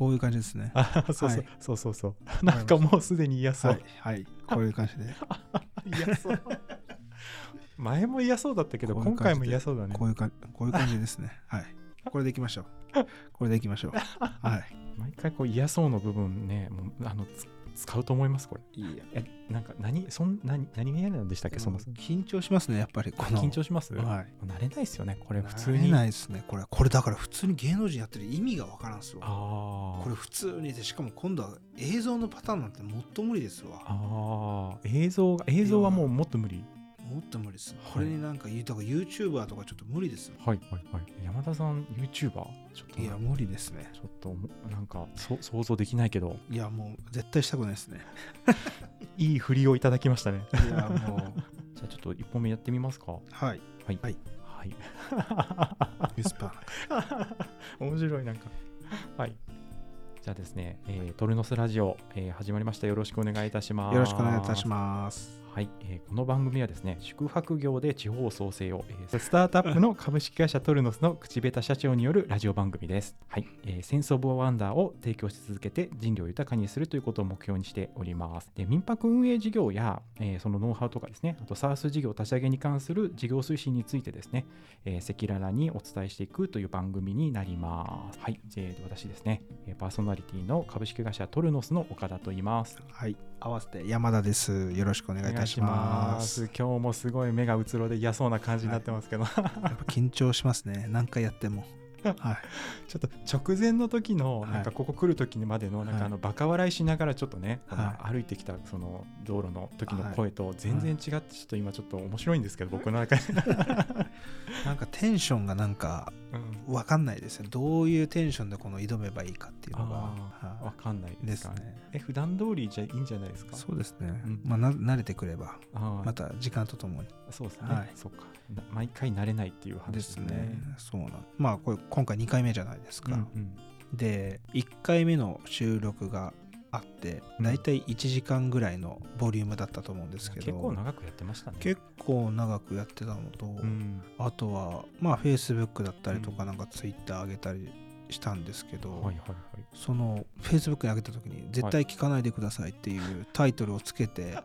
こういう感じですね。あそうそう、はいそうそうそうなんかもうすでに嫌そう、はい、はい、こういう感じで。嫌そう 前も嫌そうだったけど今回も嫌そうだねこういうかこういう感じですね。はい。これでいきましょう。これでいきましょう。はい。毎回こう嫌そうの部分ねもうあのつ使うと思いますこれいいや。えなんか何そん何何が嫌なんでしたっけそもそも緊張しますね、やっぱり。この緊張します、はい。慣れないですよねこれ普通慣れにないですね。これ、これだから普通に芸能人やってる意味がわからんすわ。あーこれ普通にで、しかも今度は映像のパターンなんてもっと無理ですわ。あー映像が映像はもうもっと無理もっと無理です。はいこれになんか言うとか YouTuber とかちょっと無理ですわ。はいはいはい山田さん YouTuber ちょっといや、無理ですね。ちょっともなんかそ想像できないけどいや、もう絶対したくないですね。いい振りをいただきましたねいや、もう。じゃあちょっと1本目やってみますかはい。はいはいはい ウィスパー。面白いなんかはいじゃあですね、えートルノスラジオ、えー始まりましたよろしくお願いいたしますよろしくお願いいたします。はい、えーこの番組はですね宿泊業で地方創生を、えースタートアップの株式会社トルノスの口下手社長によるラジオ番組です。はい、えーセンスオブワンダーを提供し続けて人類を豊かにするということを目標にしております。で民泊運営事業や、えーそのノウハウとかですね、あとサース事業立ち上げに関する事業推進についてですね、えー赤裸々にお伝えしていくという番組になります。はい、えー私ですね、パーソナリティの株式会社トルノスの岡田と言います。はい。合わせて山田です。よろしくお願いいたします。今日もすごい目がうつろで嫌そうな感じになってますけど、やっぱ緊張しますね。何回やっても。はい。ちょっと直前の時のはい。なんかここ来る時までのなんかはいあのバカ笑いしながらちょっとね、歩いてきたその道路の時の声と全然違ってちょっと今ちょっと面白いんですけど僕の中で、なんかテンションがなんかうん。分かんないですよ。どういうテンションでこの挑めばいいかっていうのが。あーわはかんないいですか？ね。え普段通りじゃいいんじゃないですか？そうですね。うん。まあな慣れてくれば、また時間とともに。そうですね、はい。そっか。な毎回慣れないっていう話でですすねね。そうなん。まあこれ今回2回目じゃないですか。うんうんで1回目の収録があってうんだいたい1時間ぐらいのボリュームだったと思うんですけど結構長くやってましたね結構長くやってたのと、うんあとはまあ Facebook だったりとかうんなんか Twitter 上げたりしたんですけど、はいはいはいその Facebook に上げた時に「絶対聞かないでください」っていうタイトルをつけて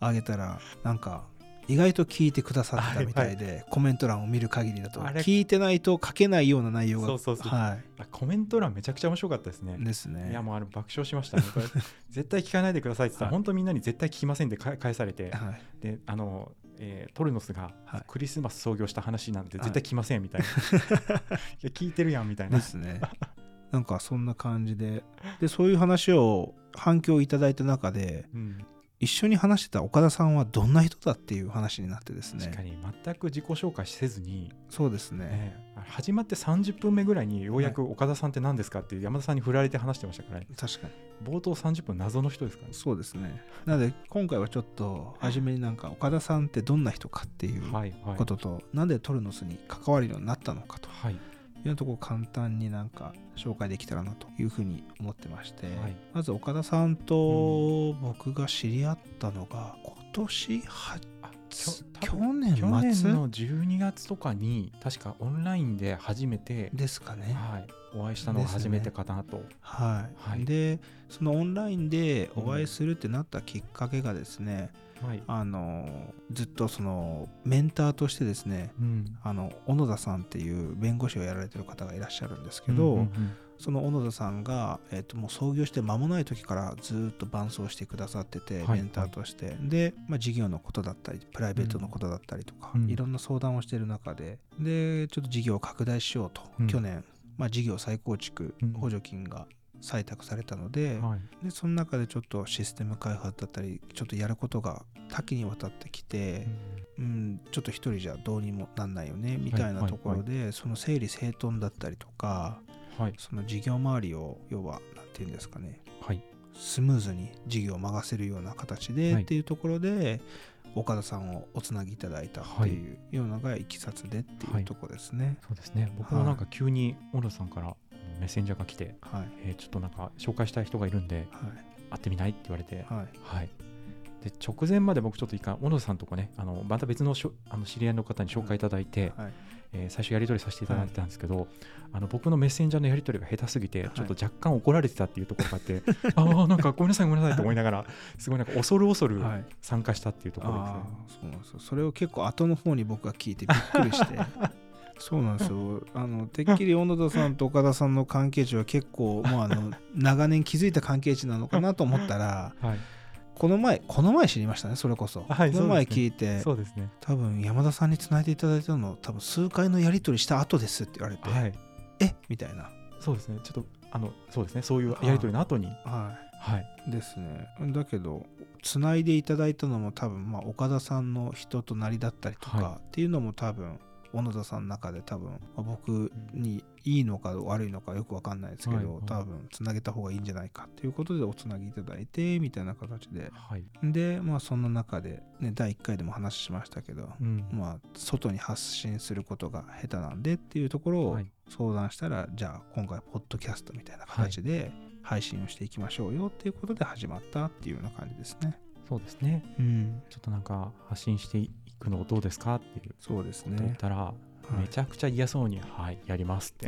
上げたらなんか意外と聞いてくださってたみたいで、コメント欄を見る限りだと聞いてないと書けないような内容がそうそうそう。はあコメント欄めちゃくちゃ面白かったですね。い、ですね。いやもうあれ爆笑しましたね。絶対聞かないでくださいって言ったら、はい。本当みんなに絶対聞きませんってか返されて、はい。で、あの、えートルノスがはい。クリスマス創業した話なんてはい。絶対聞きませんみたいな。いや、聞いてるやんみたいな。で。すね。なんかそんな感じで。でそういう話を反響いただいた中でうん、一緒に話してた岡田さんはどんな人だっていう話になってですね確かに全く自己紹介せずに、そうですねね始まって30分目ぐらいにようやく岡田さんって何ですかって山田さんに振られて話してましたからね。確かに冒頭30分謎の人ですからね。そうですねなので今回はちょっと初めになんか岡田さんってどんな人かっていうはいはい。ことと、なんでトルノスに関わるようになったのかとはい。いうところを簡単になんか紹介できたらなというふうに思ってまして、はい。まず岡田さんと僕が知り合ったのが今年はあつきょ去年末？去年の12月とかに確かオンラインで初めて、ですかね。はい、お会いしたのが初めてかなと。はい、はいでそのオンラインでお会いするってなったきっかけがですね、はい。あのずっとそのメンターとしてですねうん。あの小野田さんっていう弁護士をやられてる方がいらっしゃるんですけど、うんうんその小野田さんが、えっともう創業して間もない時からずっと伴走してくださってて、はい。メンターとして。で、まあ、事業のことだったりプライベートのことだったりとか、うん。いろんな相談をしている中で。でちょっと事業を拡大しようと、うん。去年、まあ、事業再構築うん。補助金が採択されたので,、うんはい。でその中でちょっとシステム開発だったりちょっとやることが多岐にわたってきて、うん、ちょっと一人じゃどうにもなんないよねみたいなところで、その整理整頓だったりとかはい。その事業周りを要は何て言うんですかねはい。スムーズに事業を任せるような形で、はいっていうところで岡田さんをおつなぎいただいたっていうようなのがいきさつでっていうところですね。そうですね。僕もなんか急に小野さんからメッセンジャーが来て、はい、えーちょっとなんか紹介したい人がいるんで、はい会ってみないって言われて、はいはい。で直前まで僕ちょっと一回小野田さんとこねあのまた別のしょあの知り合いの方に紹介いただいて、はいえー最初やり取りさせていただいてたんですけど、あの僕のメッセンジャーのやり取りが下手すぎて、ちょっと若干怒られてたっていうところがあって、ああなんかごめんなさいごめんなさいと思いながら すごいなんか恐る恐るはい。参加したっていうところですね。あ。あそうなんですよ。それを結構後の方に僕が聞いてびっくりして。そうなんですよ。あのてっきり小野田さんと岡田さんの関係値は結構もうあの長年築いた関係値なのかなと思ったらはい、この前この前知りましたねそれこそ、はいこの前聞いて、そうですね。多分山田さんにつないでいただいたの多分数回のやり取りした後ですって言われて、はい、え？みたいな。そうですね。ちょっとあのそうですね。そういうやり取りの後に、ははい、いですね。だけどつないでいただいたのも多分、まあ、岡田さんの人となりだったりとか、はっていうのも多分小野田さんの中で多分、まあ僕にいいのか悪いのかよく分かんないですけど、はいはい。多分つなげた方がいいんじゃないかっていうことでおつなぎいただいてみたいな形で。はい、でまあそんな中で、ね、第1回でも話しましたけど、うん、まあ外に発信することが下手なんでっていうところをはい。相談したら、じゃあ今回ポッドキャストみたいな形で配信をしていきましょうよっていうことで始まったっていうような感じですね。そうですね。うん、ちょっとなんか発信していくのどうですか？っていうそうですことを言っね。たら、はいめちゃくちゃ嫌そうに、はい、やりますって。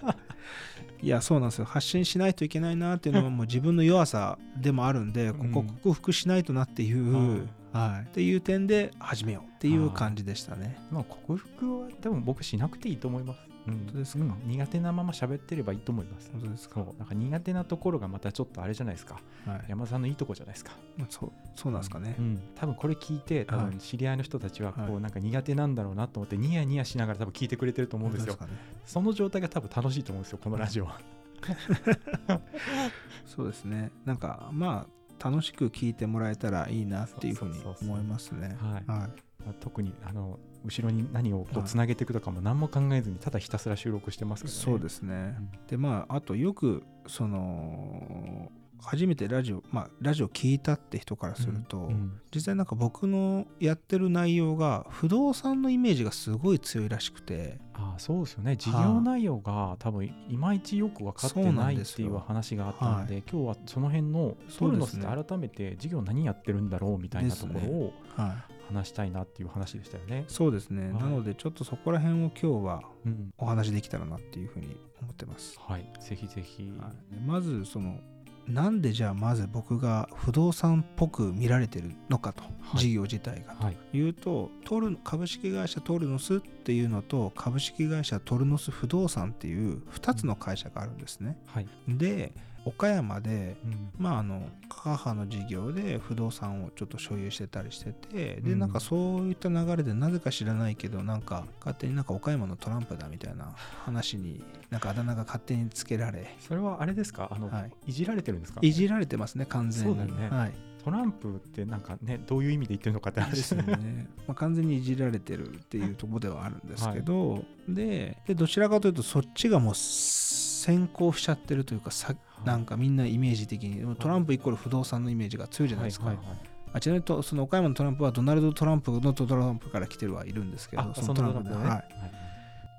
いやそうなんですよ発信しないといけないなっていうのはもう自分の弱さでもあるんで、ここうん克服しないとなっていう、はい、っていう点で始めようっていう感じでしたね。まあ克服は多分僕しなくていいと思います。うん、本当ですか？うん。苦手なまま喋ってればいいと思います。本当ですか？なんか苦手なところがまたちょっとあれじゃないですか。はい、山田さんのいいとこじゃないですか、まあそうそうなんですかね。うん、多分これ聞いて多はい。分知り合いの人たちはこはい。うなんか苦手なんだろうなと思ってニヤニヤしながら多分聞いてくれてると思うんですよ。本当かね。その状態が多分楽しいと思うんですよこのラジオは。そうですね。なんかまあ楽しく聞いてもらえたらいいなっていうふうに思いますね。はい。はい。特にあの後ろに何をこはい。うつなげていくとかも何も考えずにただひたすら収録してますけど、ね、そうですね。でまああとよくその初めてラジオまあラジオ聞いたって人からすると、うん。うん。実際なんか僕のやってる内容が不動産のイメージがすごい強いらしくて。ああそうですよね。事業内容が多分いまいちよく分かってないっていう話があったので今日はその辺のトルノスで改めて事業何やってるんだろうみたいなところをはい話したいなっていう話でしたよね。そうですね、はい。なのでちょっとそこら辺を今日はうん。お話できたらなっていうふうに思ってます、はい、ぜひぜひ。はい。でまずそのなんでじゃあまず僕が不動産っぽく見られてるのかと、はい。事業自体が。はい、言うとトル株式会社トルノスっていうのと株式会社トルノス不動産っていう2つの会社があるんですね。はい、で岡山でうん。まああの母の事業で不動産をちょっと所有してたりしててでうん。なんかそういった流れでなぜか知らないけどなんか勝手になんか岡山のトランプだみたいな話になんかあだ名が勝手につけられ。それはあれですか？あの、はい。い、じられてるんですか？いじられてますね完全に。そうだよね。はい。トランプってなんかねどういう意味で言ってるのかって話ですよね、まあ、完全にいじられてるっていうところではあるんですけど、ででどちらかというとそっちがもう先行しちゃってるというかさい。なんかみんなイメージ的にトランプイコール不動産のイメージが強いじゃないですか、あちなみにとその岡山のトランプはドナルド・トランプのトランプから来てるはいるんですけどあそのトランプで、ね。はい、はい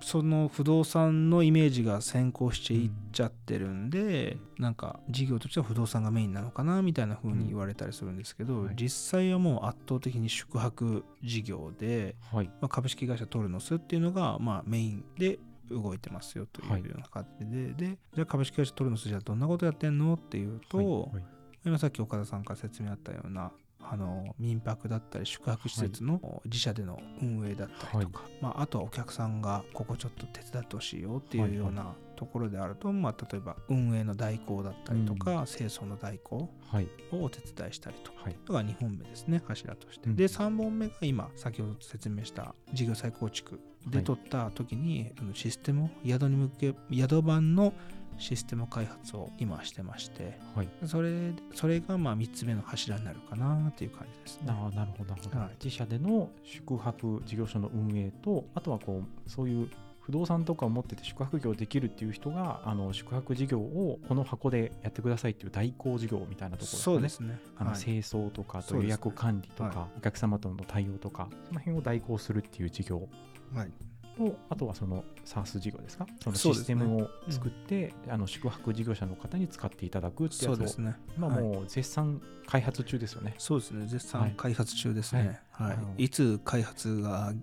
その不動産のイメージが先行していっちゃってるんで、なんか事業としては不動産がメインなのかなみたいな風に言われたりするんですけど、うん。はい実際はもう圧倒的に宿泊事業で、はい。まあ、株式会社トルノスっていうのがまあメインで動いてますよというはい。ような感じで、でじゃあ株式会社トルノスじゃあどんなことやってんのっていうと、はい。はい。今さっき岡田さんから説明あったようなあの民泊だったり宿泊施設の自社での運営だったりとか、まあ、あとはお客さんがここちょっと手伝ってほしいよっていうようなところであると、まあ、例えば運営の代行だったりとか、清掃の代行はい。をお手伝いしたりとか。はい。が2本目ですね柱として、うん。で3本目が今先ほど説明した事業再構築で取った時に、あのシステムを宿に向け宿版のシステム開発を今してましてはい。それそれがまあ3つ目の柱になるかなっていう感じですね。ああなるほどなるほど、はい。自社での宿泊事業所の運営とあとはこうそういう不動産とかを持ってて宿泊業できるっていう人があの宿泊事業をこの箱でやってくださいっていう代行事業みたいなところそうですね。あのはい。清掃とか予約管理とか、はお客様との対応とかその辺を代行するっていう事業はいとあとはその SARS 事業ですか？そのそうですねシステムを作って、あの宿泊事業者の方に使っていただくってやつをそうですねはい今もう絶賛開発中ですよね。そうですね絶はい賛開発中ですねはい、あのい、つ開発が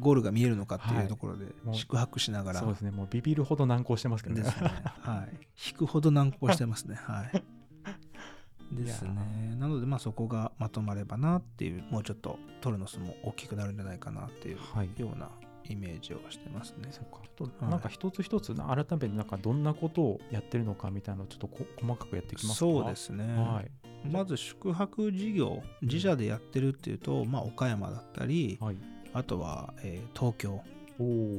ゴールが見えるのかってはいいうところで宿泊しながらそうですね、もうビビるほど難航してますけどね。ね。はい。引くほど難航してますね。はい。ですね。なので、まあそこがまとまればなっていう、もうちょっとトルノスも大きくなるんじゃないかなっていうはい。ようなイメージをしてますね。そうかちょっとはいなんか一つ一つな改めてなんかどんなことをやってるのかみたいなのをちょっとこ細かくやっていきますか？そうですね。はい。まず宿泊事業、自社でやってるっていうと、まあ岡山だったり、はい。あとは、えー東京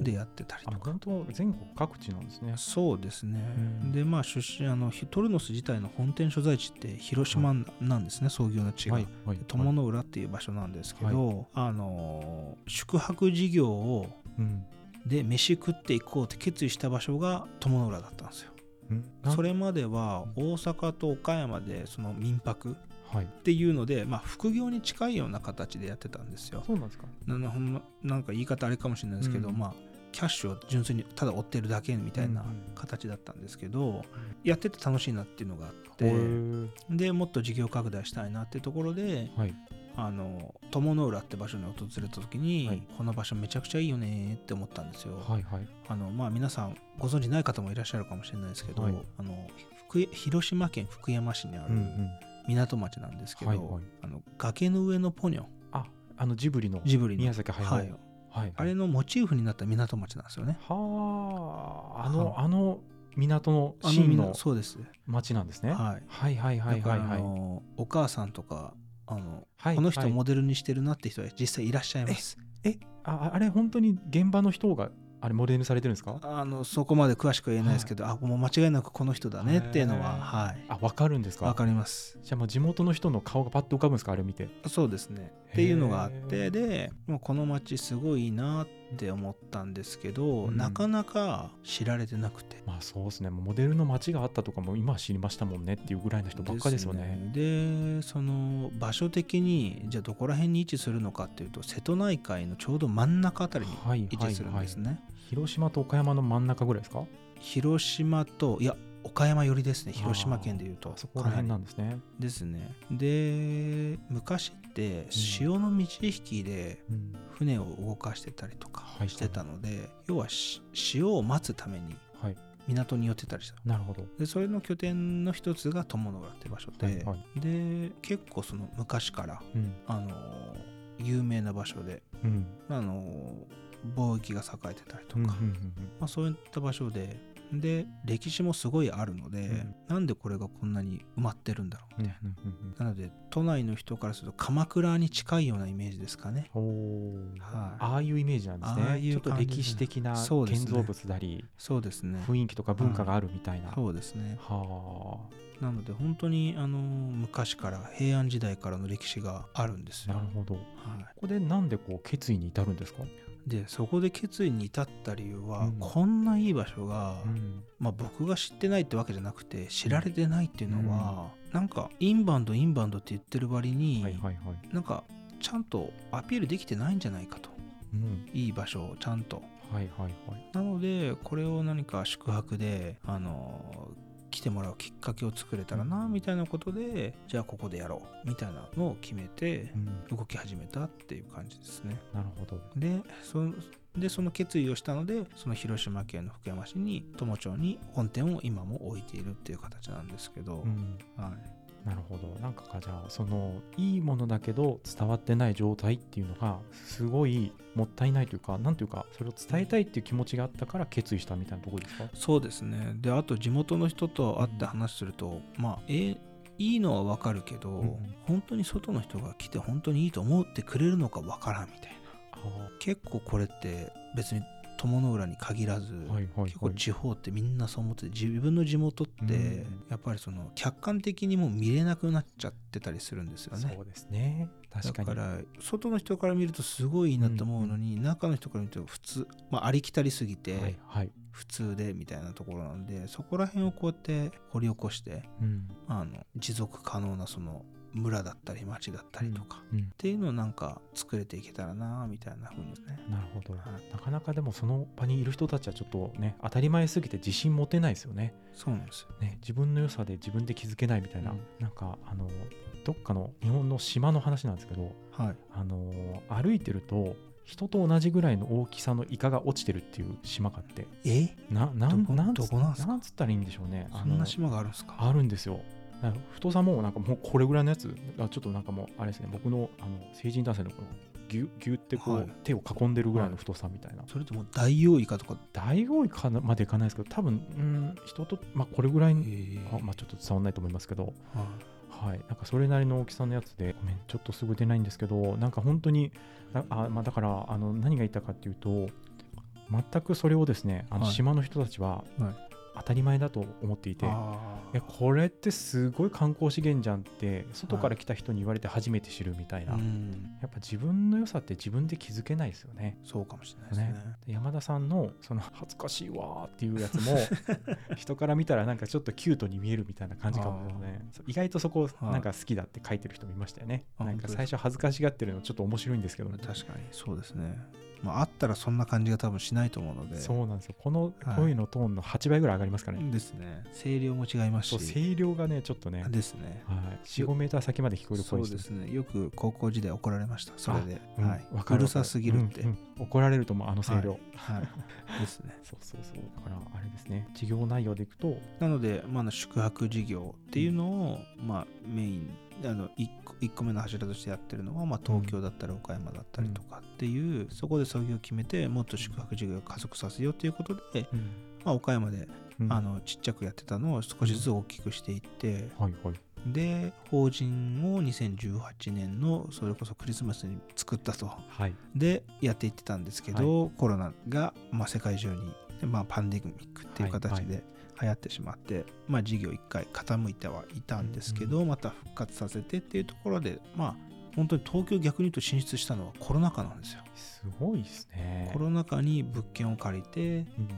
でやってたりあとか。本当全国各地なんですね。そうですね、うんでまあ出身あのひトルノス自体の本店所在地って広島なんですね、創業の地が、はい。はい。友の浦っていう場所なんですけど、あのー宿泊事業をうん。で飯食っていこうって決意した場所が友の浦だったんですよ。それまでは大阪と岡山でその民泊はい。っていうので、まあ、副業に近いような形でやってたんですよ。そうなんですか。なんか言い方あれかもしれないですけど、うんまあキャッシュを純粋にただ追ってるだけみたいな形だったんですけど、やってて楽しいなっていうのがあっへてーでもっと事業拡大したいなっていうところではい。あの友の浦って場所に訪れた時に、はいこの場所めちゃくちゃいいよねって思ったんですよ。はい。はい。あのまあ、皆さんご存知ない方もいらっしゃるかもしれないですけど、はいあの福広島県福山市にある。港町なんですけど、はいはいあの崖の上のポニョあ、あのジブリのジブリの宮崎駿。ははいい。はい。あれのモチーフになった港町なんですよね。はあ、あの、はあの港のシーンのそうです。町なんですね。はい。はいはいはいはいはい。のお母さんとかあの、はいこの人はい。モデルにしてるなって人は実際いらっしゃいます。えああれ本当に現場の人があれモデルにされてるんですか？あのそこまで詳しくは言えないですけど、あもう間違いなくこの人だねっていうのははい。あ分かるんですか？わかります。じゃあもう地元の人の顔がパッと浮かぶんですかあれ見て。そうですね。っていうのがあっへてー。でもうこの街すごいいいなって思ったんですけど、うん。なかなか知られてなくて。まあそうですね。モデルの街があったとかも今は知りましたもんねっていうぐらいの人ばっかですよね。ででその場所的にじゃあどこら辺に位置するのかっていうと瀬戸内海のちょうど真ん中あたりにはい位置するんですね。広島と岡山の真ん中ぐらいですか？広島といや岡山寄りですね。広島県でいうと。あそこら辺なんですね、ですね。で昔って潮の満ち引きでうん。船を動かしてたりとかはいしてたので、要はし潮を待つためにはい。港に寄ってたりしたなるほど。でそれの拠点の一つが友の浦って場所で、はいはで結構その昔からうん。あの有名な場所でうん。あの貿易が栄えてたりとか、うんうんうん。まあ、そういった場所でで歴史もすごいあるので、うん。なんでこれがこんなに埋まってるんだろう。うんみたいな、うんうん。なので都内の人からすると鎌倉に近いようなイメージですかね。はい。ああいうイメージなんですね。ああいうちょっと歴史的な建造物なり、そうですね。雰囲気とか文化があるみたいな、そうですね。はなので本当にあの昔から平安時代からの歴史があるんですよ。あなるほど。こはい。こでなんでこう決意に至るんですか、でそこで決意に至った理由は、うん。こんないい場所が、うん。まあ、僕が知ってないってわけじゃなくて知られてないっていうのは、なんかインバウンドインバウンドって言ってる割に、はいはいはい、なんかちゃんとアピールできてないんじゃないかと。うん、いい場所をちゃんと。はいはいはい。なのでこれを何か宿泊であの来てもらうきっかけを作れたらなみたいなことでじゃあここでやろうみたいなのを決めてうん、動き始めたっていう感じですね。なるほど。でそでその決意をしたのでその広島県の福山市に友町に本店を今も置いているっていう形なんですけど、うん。はい、なるほど。なんかかじゃあそのいいものだけど伝わってない状態っていうのがすごいもったいないというかなんていうかそれを伝えたいっていう気持ちがあったから決意したみたいなところですか？そうですね。であと地元の人と会って話すると、まあえいいのはわかるけど、うん本当に外の人が来て本当にいいと思ってくれるのかわからんみたいな。あ結構これって別に友の浦に限らず、はいはいはい。結構地方ってみんなそう思ってて自分の地元ってうん。やっぱりその客観的にもう見れなくなっちゃってたりするんですよね。そうですね。確かに。だから外の人から見るとすごいいいなと思うのに、中の人から見ると普通、まあ、ありきたりすぎて、はいはい。普普通でみたいなところなんでそこら辺をこうやって掘り起こしてうん。あの持続可能なその村だったり町だったりとか、うんっていうのをなんか作れていけたらなみたいな風にね。なるほど、はい。なかなかでもその場にいる人たちはちょっとね当たり前すぎて自信持てないですよね。そうなんですよ。ね自分の良さで自分で気づけないみたいな、うん。なんかあのどっかの日本の島の話なんですけどはい。あの歩いてると人と同じぐらいの大きさのイカが落ちてるっていう島があって。え？ななんどこなんなんつったらいいんでしょうね。あのそんな島があるんですか？あるんですよ太さもなんかもうこれぐらいのやつあちょっとなんかもうあれですね。僕のあの成人男性のこのギュギュってこう、はい。手を囲んでるぐらいの太さみたいな、それとも大王イカとか？大王イカまでいかないですけど多分うん人とまあこれぐらいえ。あまあちょっと伝わんないと思いますけど。はい。はい。なんかそれなりの大きさのやつでごめんちょっとすぐ出ないんですけどなんか本当にだあ、まあ、だからあの何が言ったかっていうと全くそれをですねあのはい。島の人たちははい当たり前だと思っていて、あえこれってすごい観光資源じゃんって外から来た人に言われて初めて知るみたいな、ーうん。やっぱ自分の良さって自分で気づけないですよね。そうかもしれないですね。ね。で山田さんのその恥ずかしいわーっていうやつも 人から見たらなんかちょっとキュートに見えるみたいな感じかもね。意外とそこはい。なんか好きだって書いてる人もいましたよね、あなんか最初恥ずかしがってるのちょっと面白いんですけど、確かにそうですねまああったらそんな感じが多分しないと思うので。そうなんですよ。このはい。声のトーンの8倍ぐらい上がりますからね、ですね。声量も違いますし。声量がねちょっとね、ですね。はい、45メーター先まで聞こえるそう声ですね。よく高校時代怒られました。それで、うん。はい、わかるうるさすぎるって、うんうん怒られると思うあの声量、はい、はい、ですね。そうそうそう。だからあれですね。事業内容でいくとなので、まあ宿泊事業っていうのを、まあ、メインあの 1, 個1個目の柱としてやってるのは、まあ、東京だったり岡山だったりとかっていう、そこで創業を決めてもっと宿泊事業を加速させようということで、まあ、岡山で、うん。あのちっちゃくやってたのを少しずつ大きくしていって、はいはいで法人を2018年のそれこそクリスマスに作ったと。はい。でやっていってたんですけど、コロナが、まあ、世界中に、まあ、パンデミックっていう形はいで流行ってしまって、まあ、事業一回傾いてはいたんですけど、また復活させてっていうところでまあ本当に東京逆に言うと進出したのはコロナ禍なんですよ。すごいですね。コロナ禍に物件を借りてうん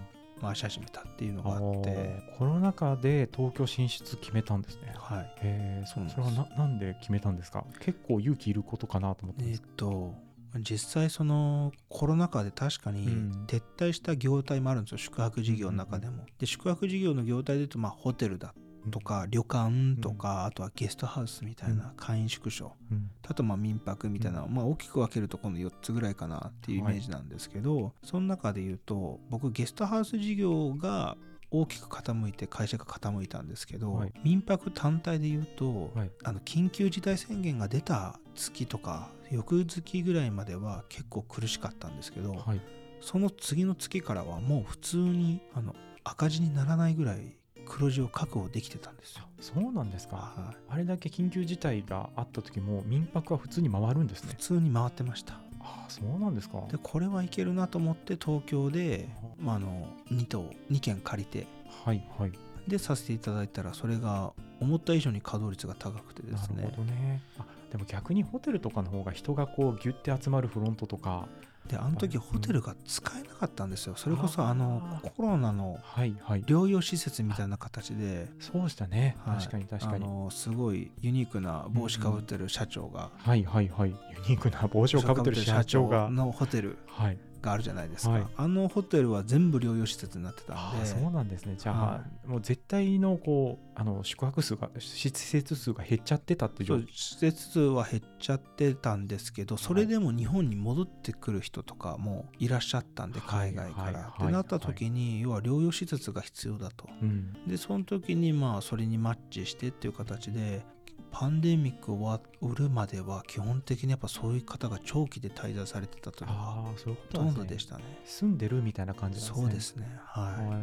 回し始めたっていうのがああって、ーコロナ禍で東京進出決めたんですね。はい、へえそそそれはななんで決めたんですか？結構勇気いることかなと思ったんえーっと実際そのコロナ禍で確かにうん。撤退した業態もあるんですよ。宿泊事業の中でも。で宿泊事業の業態でいうとまあホテルだどと、か旅館とか、あとはゲストハウスみたいな簡易宿所、うん。あとまあ民泊みたいな、まあ大きく分けるとこの4つぐらいかなっていうイメージなんですけど、その中で言うと僕ゲストハウス事業が大きく傾いて会社が傾いたんですけど、はい。民泊単体で言うと、はい。あの緊急事態宣言が出た月とか翌月ぐらいまでは結構苦しかったんですけど、はい。その次の月からはもう普通にあの赤字にならないぐらい黒字を確保できてたんですよ。そうなんですか。はい。あれだけ緊急事態があった時も民泊は普通に回るんですね。普通に回ってました。ああそうなんですか。でこれはいけるなと思って東京で、まあ、あの2棟2軒借りて。はいはい。でさせていただいたらそれが思った以上に稼働率が高くてですね。なるほどね。あでも逆にホテルとかの方が人がこうギュッて集まるフロントとかであの時うんホテルが使えなかったんですよ。それこそあのコロナのはいはい。療養施設みたいな形で。そうしたね、はい。確かに確かに。あのすごいユニークな帽子かぶってる社長が、はいはいはい。ユニークな帽子をかぶってる社長が。のホテル。はいがあるじゃないですか、はい。あのホテルは全部療養施設になってたんで。そうなんですね。じゃあ、はもう絶対のこうあの宿泊数が施設数が減っちゃってたって状そう施設数は減っちゃってたんですけどそれでも日本に戻ってくる人とかもいらっしゃったんではい海外から。はいはいってなった時に要は療養施設が必要だと。うん。でその時にまあそれにマッチしてっていう形でパンデミック終わるまでは基本的にやっぱそういう方が長期で滞在されてたというのがああそういうこほとんどでしたね？住んでるみたいな感じなんですねそうですね。はい。はい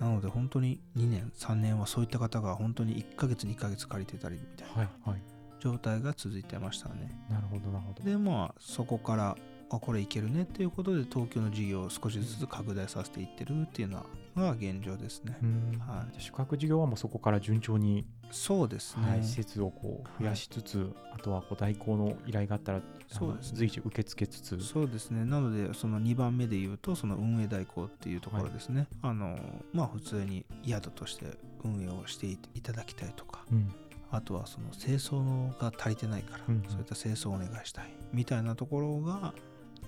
なので本当に2年3年はそういった方が本当に1ヶ月2ヶ月借りてたりみたいはいなはい状態が続いてましたね。なるほどなるほどでまあそこからあこれいけるねっていうことで東京の事業を少しずつ拡大させていってるっていうのが現状ですね。うんはい宿泊事業はもうそこから順調に、そうですね。はい、施設をこう増やしつつ、あとはこう代行の依頼があったらそうですね随時受け付けつつそうですね。なので、その2番目で言うと、その運営代行っていうところですね。あの、まあ、普通に宿として運営をしていただきたいとか、うんあとはその清掃が足りてないから、そういった清掃をお願いしたいみたいなところが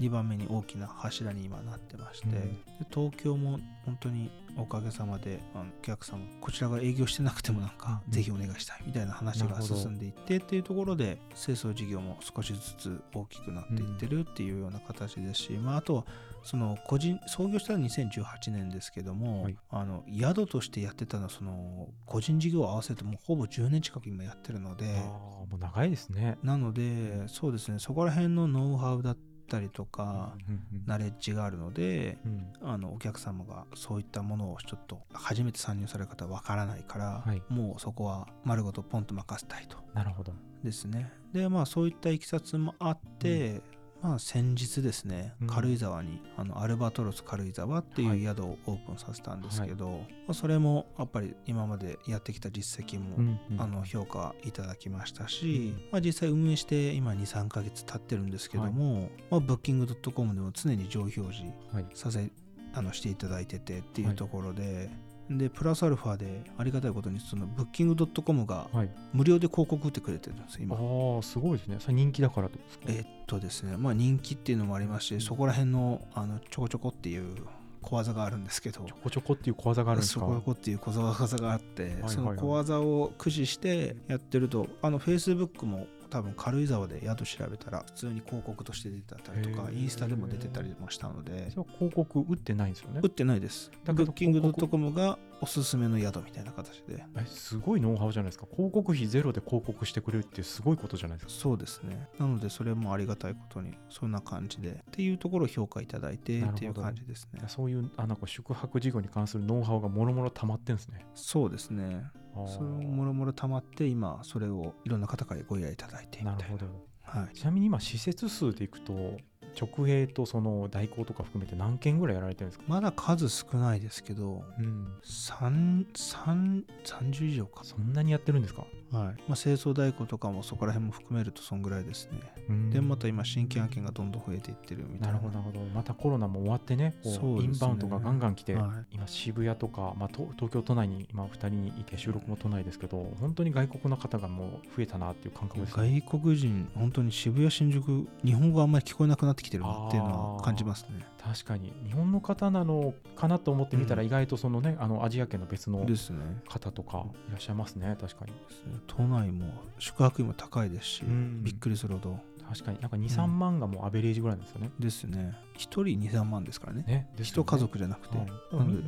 2番目に大きな柱に今なってまして、うん。で東京も本当におかげさまであのお客様こちらが営業してなくてもなんかうん。ぜひお願いしたいみたいな話が進んでいってっていうところで清掃事業も少しずつ大きくなっていってるっていうような形ですし、まあ、あとはその個人創業したのは2018年ですけども、はい。あの宿としてやってたのはその個人事業を合わせてもうほぼ10年近く今やってるのであーもう長いですね。なのでそうですねそこら辺のノウハウだったりとか、ナレッジがあるのでうん。あのお客様がそういったものをちょっと初めて参入される方はわからないから、はい。もうそこは丸ごとポンと任せたいと。なるほど。ですね。でまあそういったいきさつもあって、まあ先日ですねうん。軽井沢に、あのアルバトロス軽井沢ってはい。いう宿をオープンさせたんですけど、まあそれもやっぱり今までやってきた実績も、うんうん。あの評価いただきましたし、まあ、実際運営して今23ヶ月経ってるんですけども、まあ、ブッキングドットコムでも常に上表示はい。させあのしていただいててっていうところで、でプラスアルファでありがたいことにそのブッキングドットコムがはい。無料で広告打ってくれてるんです今。ああ、すごいですね。それ人気だからですか？えっとですねまあ人気っていうのもありますしそこら辺のあのちょこちょこっていう小技があるんですけどちょこちょこっていう小技があるんですか？そこちょこっていう小技があって、はいはいその小技を駆使してやってるとあの Facebook も多分軽井沢で宿調べたら普通に広告として出てたりとかインスタでも出てたりもしたので。それは広告打ってないんですよね。打。ってないです。だブッキングドットコムがおすすめの宿みたいな形で。えすごいノウハウじゃないですか。広告費ゼロで広告してくれるってすごいことじゃないですか。そうですね。なのでそれもありがたいことにそんな感じで。っていうところを評価いただいてっていう感じですね。そういうあなんか宿泊事業に関するノウハウがもろもろ溜まってんですね。そうですねそれをもろもろ溜まって今それをいろんな方からご依頼いただいてみたなないるほど。はいちなみに今施設数でいくと直営とその代行とか含めて何件ぐらいやられてるんですか？まだ数少ないですけどうん。3 3 30以上かそんなにやってるんですか？はいまあ、清掃代行とかもそこら辺も含めるとそんぐらいですね。うんでまた今新規案件がどんどん増えていってるみたいな。なるほど、なるほど。またコロナも終わってね、こうインバウンドがガンガン来て、はい今渋谷とか、まあ、と東京都内に今2人いて収録も都内ですけど、本当に外国の方がもう増えたなっていう感覚ですね。外国人本当に渋谷新宿日本語あんまり聞こえなくなってきてるなっていうのは感じますね。確かに日本の方なのかなと思ってみたら、うん意外とそのね、あのアジア圏の別の。方とかいらっしゃいますね、確かに。都内も宿泊費も高いですし、うんびっくりするほど確かになんか2、3万がもうアベレージぐらいですよね。ですね。1人2、3万ですからね。ね、ね一家族じゃなくて。はい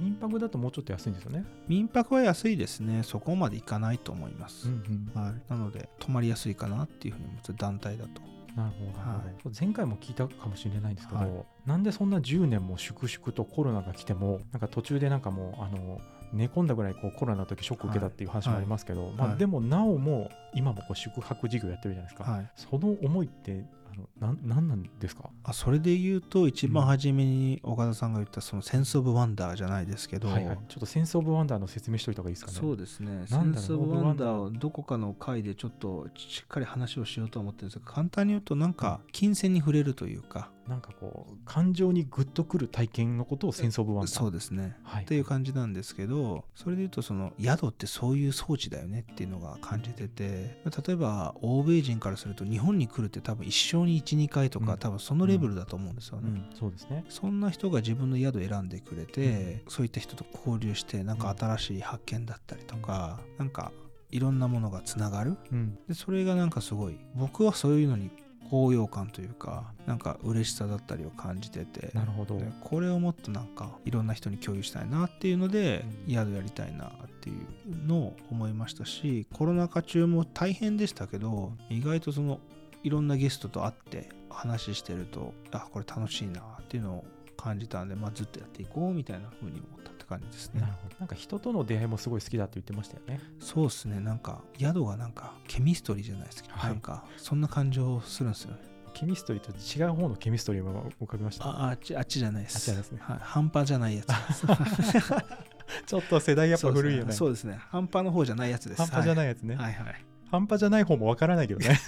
民泊だともうちょっと安いんですよね。民泊は安いですね。そこまでいかないと思います。うんうんはい、なので泊まりやすいかなっていうふうに思って団体だと。なるほど、なるほど前回も聞いたかもしれないんですけど、はい。なんでそんな10年も粛々とコロナが来てもなんか途中でなんかもうあの寝込んだぐらいこうコロナの時ショック受けたっていう話もありますけど、まあ、はいでもなおも今もこう宿泊事業やってるじゃないですか、はい、その思いってあのなんなんなんですか？あそれで言うと一番初めに岡田さんが言ったそのセンス・オブ・ワンダーじゃないですけど、はいはい、ちょっとセンス・オブ・ワンダーの説明しといた方がいいですかね。そうですね。センス・オブ・ワンダーをどこかの回でちょっとしっかり話をしようと思ってるんですが簡単に言うとなんか琴線に触れるというか、なんかこう感情にグッとくる体験のことをセンス・オブ・ワンそうですね。はい、っていう感じなんですけどそれで言うとその宿ってそういう装置だよねっていうのが感じてて例えば欧米人からすると日本に来るって多分一生に12回とか、うん。多分そのレベルだと思うんですよね、うん、そうですね。そんな人が自分の宿選んでくれて、そういった人と交流してなんか新しい発見だったりとか、なんかいろんなものがつながる。うん、でそれがなんかすごい僕はそういうのに高揚感というかなんか嬉しさだったりを感じててなるほど。でこれをもっとなんかいろんな人に共有したいなっていうので、うん宿やりたいなっていうのを思いましたしコロナ禍中も大変でしたけど意外とそのいろんなゲストと会って話してるとあこれ楽しいなっていうのを感じたんで、まあ、ずっとやっていこうみたいな風に思った感じですね。なる。ほど。なんか人との出会いもすごい好きだって言ってましたよね。そうですね。なんか宿がなんかケミストリーじゃないですけど、はい。なんかそんな感情するんですよね。ケミストリーと違う方のケミストリーも浮かびました。ああっちあっちじゃないです。あっちじゃないですね。はい、半端じゃないやつ ちょっと世代やっぱ古いよね。そうですね。ね。半端の方じゃないやつです。半端じゃいないやつね、はいはい。半端じゃない方もわからないけどね。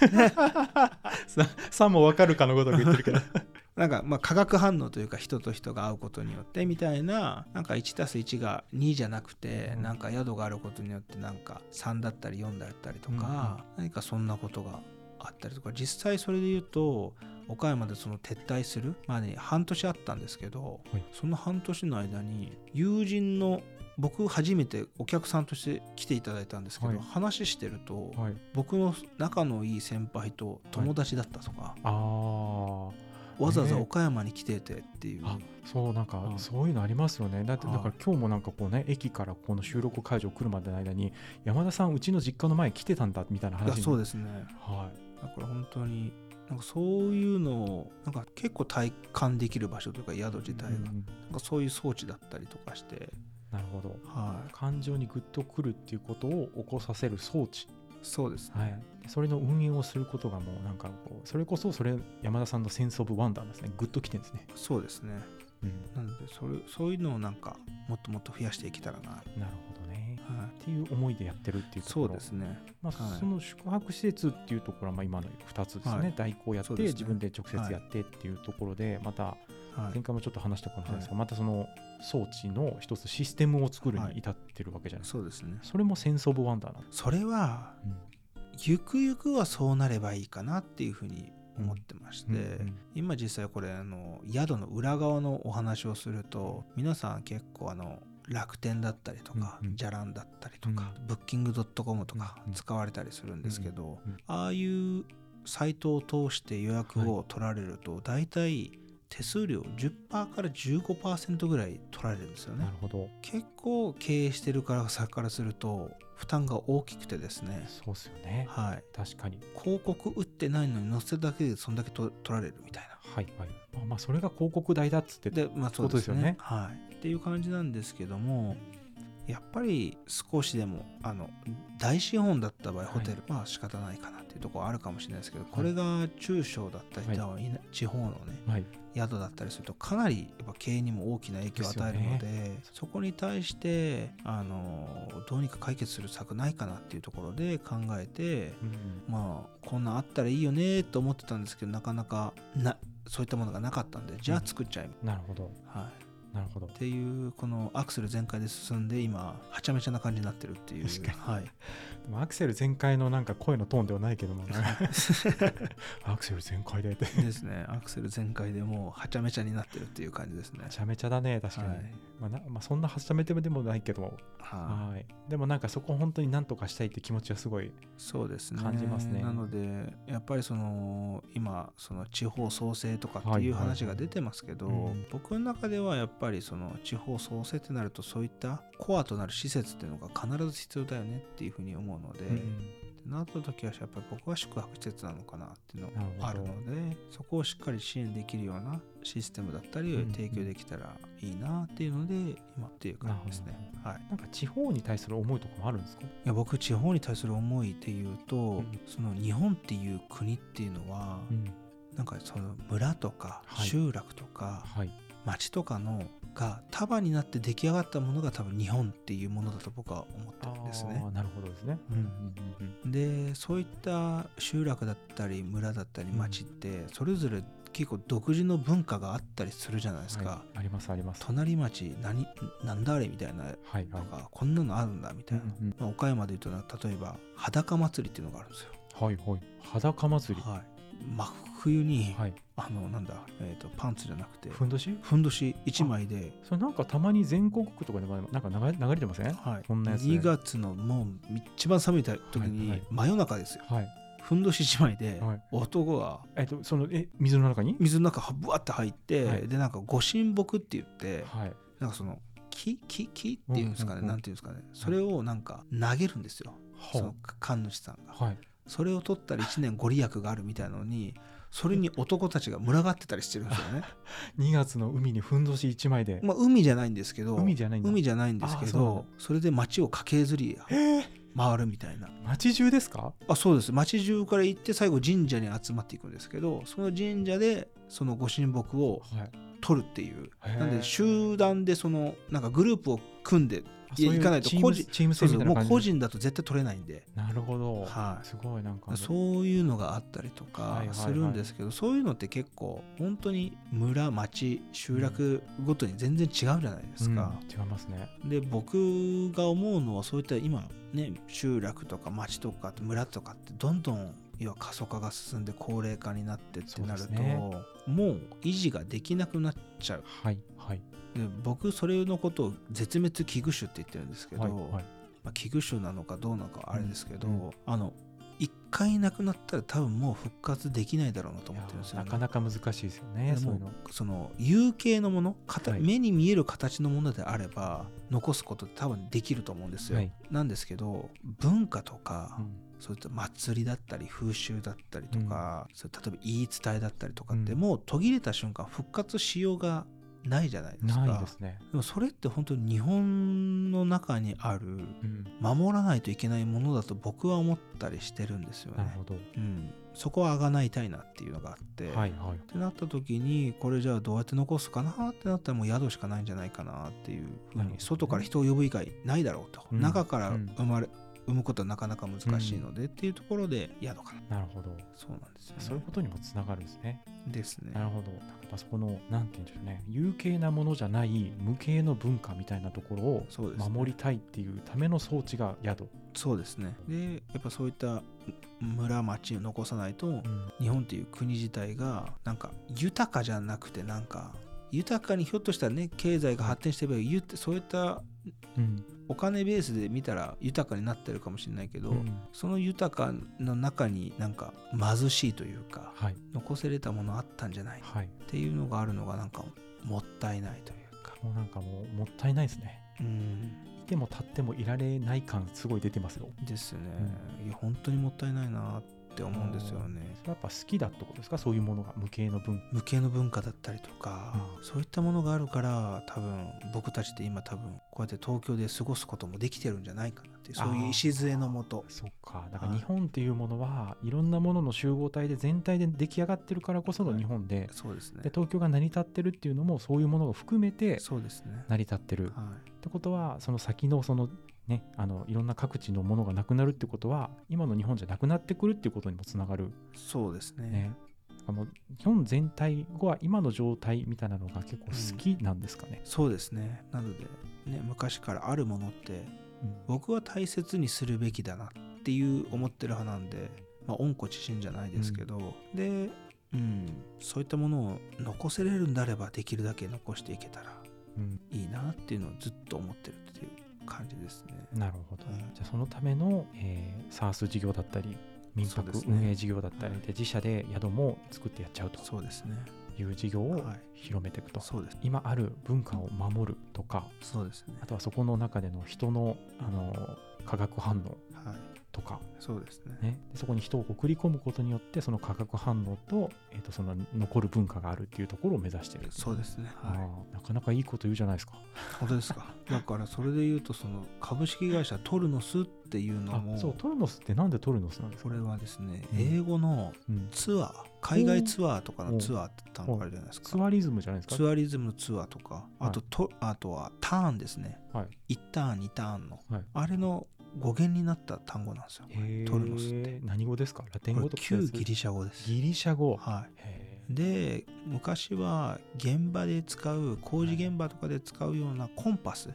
ささもわかるかのごとく言ってるけどなんかまあ化学反応というか人と人が会うことによってみたいななんか 1+1 が2じゃなくて、うん。なんか宿があることによってなんか3だったり4だったりとか、何かそんなことがあったりとか。実際それで言うと岡山でその撤退するまで半年あったんですけど、はい。その半年の間に友人の僕初めてお客さんとして来ていただいたんですけど、はい。話してると、はい。僕の仲のいい先輩と友達だったとか、ああわざわざね。岡山に来ててっていう、あそうなんかはいそういうのありますよね。だってはいだから今日もなんかこうね駅からこの収録会場来るまでの間に山田さんうちの実家の前に来てたんだみたいな話いやそうですね。はい。だから本当になんかそういうのをなんか結構体感できる場所というか宿自体が、うんなんかそういう装置だったりとかして。なるほど。はい。感情にグッとくるっていうことを起こさせる装置、そうですね、はい、でそれの運営をすることがもうなんかこうそれこそそれ山田さんのセンス・オブ・ワンダーですね。グッときてるんですね、そうですね。うん、なのでそれそういうのをなんかもっともっと増やしていけたらな、なるほどね。はっていう思いでやってるっていい、そううところ。ですね。まあはい。その宿泊施設っていうところはまあ今の2つですね、はい。代行やって、ね。自分で直接やってっていうところで、またはい。前回もちょっと話したかもしれないですが、またその装置の一つシステムを作るはい。に至ってるわけじゃないですか、そうですね。それもセンス・オブ・ワンダーなんです、それはうんゆくゆくはそうなればいいかなっていうふうに思ってまして、うんうん今実際これあの宿の裏側のお話をすると皆さん結構あの楽天だったりとか、うんうん。じゃらんだったりとか、ブッキングドットコムとかうんうん。使われたりするんですけど、うんうん。ああいうサイトを通して予約を取られると、大体手数料10%から15%ぐらい取られるんですよね。なるほど。結構経営してるからさからすると負担が大きくてですね。そうですよね。はい。確かに。広告打ってないのに載せただけでそんだけと取られるみたいな。はいはい。まあまあそれが広告代だっつってでまあそうですよねことですよね。はい、っていう感じなんですけどもやっぱり少しでもあの大資本だった場合はい。ホテル、まあ仕方ないかなっていうところはあるかもしれないですけど、これが中小だったり、はい田地方のねはい。宿だったりするとかなりやっぱ経営にも大きな影響を与えるのでそこに対してあのどうにか解決する策ないかなっていうところで考えてうん。まあこんなんあったらいいよねと思ってたんですけどなかなかなそういったものがなかったんでじゃあ作っちゃえ、なるほど。はいなるほど。っていうこのアクセル全開で進んで今はちゃめちゃな感じになってるっていう。確かに。はい、でもアクセル全開のなんか声のトーンではないけどもね。アクセル全開でって。ですね。アクセル全開でもうはちゃめちゃになってるっていう感じですね。めちゃめちゃだね確かに、はい。まあなまあ、そんなはちゃめてでもないけども。ははい。でもなんかそこを本当になんとかしたいって気持ちはすごいいそうですね。感じますね。なのでやっぱりその今その地方創生とかってはいいうはい。話が出てますけど、うん。僕の中ではやっぱりその地方創生ってなるとそういったコアとなる施設っていうのが必ず必要だよねっていうふうに思うので、うん。なった時はやっぱり僕は宿泊施設なのかなっていうのがあるのでそこをしっかり支援できるようなシステムだったりうんを提供できたらいいなっていうので今っていう感じですね。はい、いなんか地方に対する思いとかもあるんですか？や僕地方に対する思いで言うと、ん。その日本っていう国っていうのは、うん。なんかその村とかはい。集落とかはい町とかのが束になって出来上がったものが多分日本っていうものだと僕は思ってるんですね。なるほどですね。うん。でそういった集落だったり村だったりうん。町ってそれぞれ結構独自の文化があったりするじゃないですか、はい。ありますあります。隣町何なんだあれみたいなはいはい。とか、こんなのあるんだみたいな、うんうん。まあ岡山で言うとな例えば裸祭りっていうのがあるんですよ、はいはい。裸祭り。はい、真冬に、はい。あのなんだ、えー、とパンツじゃなくてふんどし？ふんどし1枚で、それなんかたまに全国区とかでもなんか流れ流れてません？はい、こんなやつ。ね2月のもう一番寒い時はいにはい。真夜中ですよ、はい。ふんどし1枚ではい。男がえっとそのえ水の中に？水の中ぶわって入って、はい。でなんかご神木って言ってはい。なんかその木？木？木っていうんですかね、うんうんうん。なんていうんですかね？それをなんか投げるんですよ、そはの神主さんが、あはいそれを取ったら1年ご利益があるみたいなのにそれに男たちが群がってたりしてるんですよね。2月の海にふんどし1枚で。まあ海じゃないんですけど海じゃない海じゃないんですけどそれで街を駆けずりえー？回るみたいな。町中ですか？あそうです。町中から行って最後神社に集まっていくんですけどその神社でそのご神木をはい。取るっていう。へー。なんで集団でそのなんかグループを組んでいや行かないと個人チーム戦そうそうもう個人だと絶対取れないんで。なるほど、はい。すごいなんかそういうのがあったりとかするんですけど、そういうのって結構本当に村町集落ごとに全然違うじゃないですか。うん違いますね。で僕が思うのはそういった今ね集落とか町とか村とかってどんどん要は過疎化が進んで高齢化になってってなると、ね。もう維持ができなくなっちゃう。はいはい。で僕それのことを絶滅危惧種って言ってるんですけど、はいはい。まあ、危惧種なのかどうなのかあれですけど、うんうん。あの一回なくなったら多分もう復活できないだろうなと思ってるんですよ、ね、なかなか難しいですよねでもそういうの。その有形のもの形はい。目に見える形のものであれば残すことって多分できると思うんですよ、はい。なんですけど文化とか、うんそういった祭りだったり風習だったりとか、それ例えば言い伝えだったりとかって、うん。もう途切れた瞬間復活しようがないじゃないですか。ないですね、でもそれって本当に日本の中にあるうん、守らないといけないものだと僕は思ったりしてるんですよね。なるほど。うん、そこはあがないたいなっていうのがあって、はいはい。ってなった時にこれじゃあどうやって残すかなってなったらもう宿しかないんじゃないかなっていうふうに外から人を呼ぶ以外ないだろうと、うん。中からうん。生まれ、産むことはなかなか難しいので、っていうところで宿かな。なるほど。そうなんですよ、ね、そういうことにもつながるんですね。ですね。なるほど。なんかそこの、なんて言うんでしょうね、有形なものじゃない無形の文化みたいなところを守りたいっていうための装置が宿。そうですね。でやっぱそういった村町を残さないと、うん。日本っていう国自体がなんか豊かじゃなくてなんか豊かにひょっとしたらね経済が発展してればゆってそういったうん。お金ベースで見たら豊かになってるかもしれないけど、うん。その豊かの中になんか貧しいというかはい。残せれたものあったんじゃない？っはい。ていうのがあるのがなんかもったいないというか。もうなんかもうもったいないですね。うん。いても立ってもいられない感すごい出てますよ。ですよね、いや本当にもったいないなって思うんですよね。やっぱ好きだってことですか？そういうものが？無形の文化。無形の文化だったりとか、うん。そういったものがあるから多分僕たちって今多分こうやって東京で過ごすこともできてるんじゃないかなっていうそういう礎のもと。そっか。だからはい日本っていうものはいろんなものの集合体で全体で出来上がってるからこその日本で、そうですね。で東京が成り立ってるっていうのもそういうものが含めて成り立ってる。はい。ってことはその先のそのねあのいろんな各地のものがなくなるってことは今の日本じゃなくなってくるっていうことにもつながる。そうですね。ね。だからもう日本全体は今の状態みたいなのが結構好きなんですかね。そうですね。なのでね昔からあるものって僕は大切にするべきだなっていう思ってる派なんで、まあ、温故知新じゃないですけど、で、うん、そういったものを残せれるんであればできるだけ残していけたらうん。いいなっていうのをずっと思ってる感じですね。なるほど。うんじゃあそのための、えー、サース事業だったり民泊運営事業だったりはいで自社で宿も作ってやっちゃうとそうですね。いう事業をはい広めていくと。そうです。今ある文化を守るとかそうですねあ。とはそこの中での人のあの化学反応はい。とか。そうですね。ね、でそこに人を送り込むことによってその化学反応と,、えー、とその残る文化があるっていうところを目指してるそうですね。あはい。ーなかなかいいこと言うじゃないですか。本当ですか？だからそれで言うとその株式会社トルノスっていうのあもそうトルノスってなんでトルノスなんですか？これはですね、うん。英語のうん、ツアー海外ツアーとかのツアーって単語あるじゃないですか。ツアリズムじゃないですか？ツアリズムのツアーとかあとと、あとはターンですね。はい。1ターン2ターンの、はい。あれの語源になった単語なんですよ。トルノスって。何語ですか？ラテン語とか旧ギリシャ語です。ギリシャ語。はへいで昔は現場で使う工事現場とかで使うようなコンパス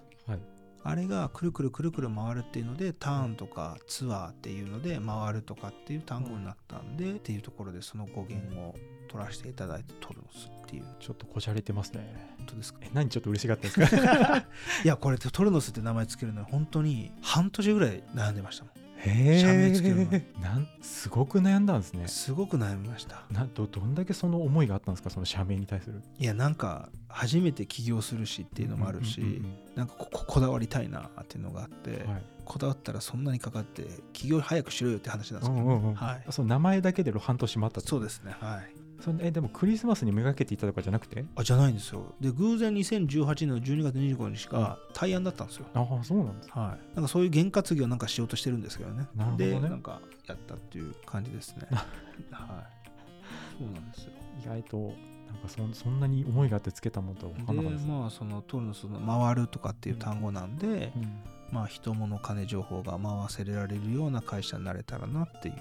あれがくるくるくるくる回るっていうのでターンとかツアーっていうので回るとかっていう単語になったんでっていうところでその語源を取らせていただいてトルノスっていう。ちょっとこじゃれてますね。本当ですか？え何ちょっと嬉しかったですか？いやこれトルノスって名前つけるのに本当に半年ぐらい悩んでましたもへ社名つけるなんすごく悩んだんですね。んすごく悩みました。などどんだけその思いがあったんですかその社名に対する。いやなんか初めて起業するしっていうのもあるし、うんうんうんなんかこここだわりたいなっていうのがあって、うんはい。こだわったらそんなにかかって起業早くしろよって話なんですけど、うんうんうん。はい。その名前だけで半年待ったそうですねはいそんえでもクリスマスにめがけていたとかじゃなくて？あじゃないんですよ。で偶然2018年の12月25日が対案だったんですよ、ああそうなんですはい、なんかそういう験担ぎをなんかしようとしてるんですけどね。なるほどね。でなんかやったっていう感じですね。はい。そうなんですよ。意外となんかそんそんなに思いがあってつけたものとは分かんなかったです、でまあそのトルノスの回るとかっていう単語なんで、うん。まあ人物金情報が回せられるような会社になれたらなっていう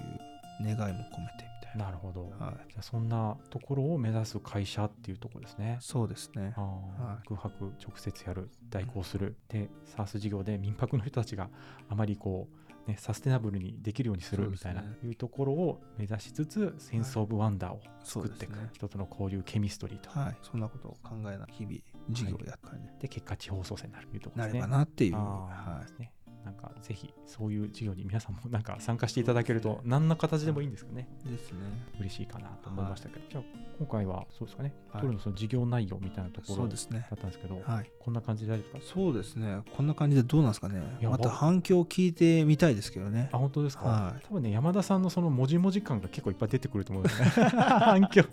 願いも込めてみたいな。なるほど、はい。じゃあそんなところを目指す会社っていうところですね。そうですね。あーはい。空白直接やる代行する、で SARS 事業で民泊の人たちがあまりこう、ね、サステナブルにできるようにするみたいな、いうところを目指しつつセンス・オブ・ワンダーを作っていく、ね人との交流ケミストリーと、はい。そんなことを考えな日々事業をやったりね、で結果地方創生になるというところなれですね。ばなっていう、はですねなんかぜひそういう事業に皆さんもなんか参加していただけると何の形でもいいんですけどね。い、ですね。嬉しいかなと思いましたけど、じゃあ今回はそうですかね、はい。トルのその事業内容みたいなところだっそうですね。たんですけど、はい。こんな感じで大丈夫ですか？そうですね。こんな感じでどうなんですかね。また僕反響を聞いてみたいですけどね。あ本当ですか、はい。多分ね山田さんのそのもじもじ感が結構いっぱい出てくると思うんですね。反響。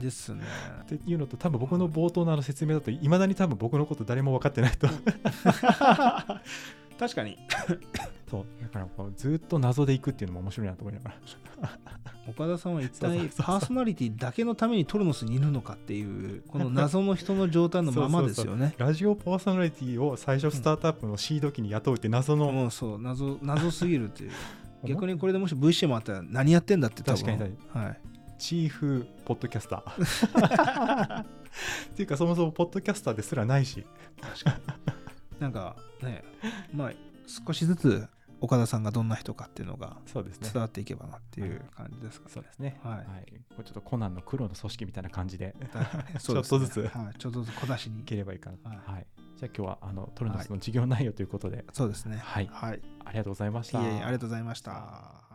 ですね。っていうのと多分僕の冒頭のあの説明だといまだに多分僕のこと誰も分かってないと 確かに。そうだからこうずっと謎でいくっていうのも面白いなと思いながら。岡田さんは一体パーソナリティだけのためにトルノスにいるのかっていうこの謎の人の状態のままですよね。ラジオパーソナリティを最初スタートアップのシード機に雇うって謎の、もうそう謎謎すぎるっていう。逆にこれでもし VCM あったら何やってんだって多分。確かに。はい、チーフポッドキャスター。っていうかそもそもポッドキャスターですらないしなんかねまあ少しずつ岡田さんがどんな人かっていうのが伝わっていけばなっていう感じですかね。そうですね。はい。これちょっとコナンの黒の組織みたいな感じで。ちょっとずつ。はい、ちょっとずつ小出しに。いければいいかな。と、はい。はい、じゃあ今日はあのトルノスの事業内容ということで、そうですね。はい。はい、ありがとうございました。いえいえありがとうございました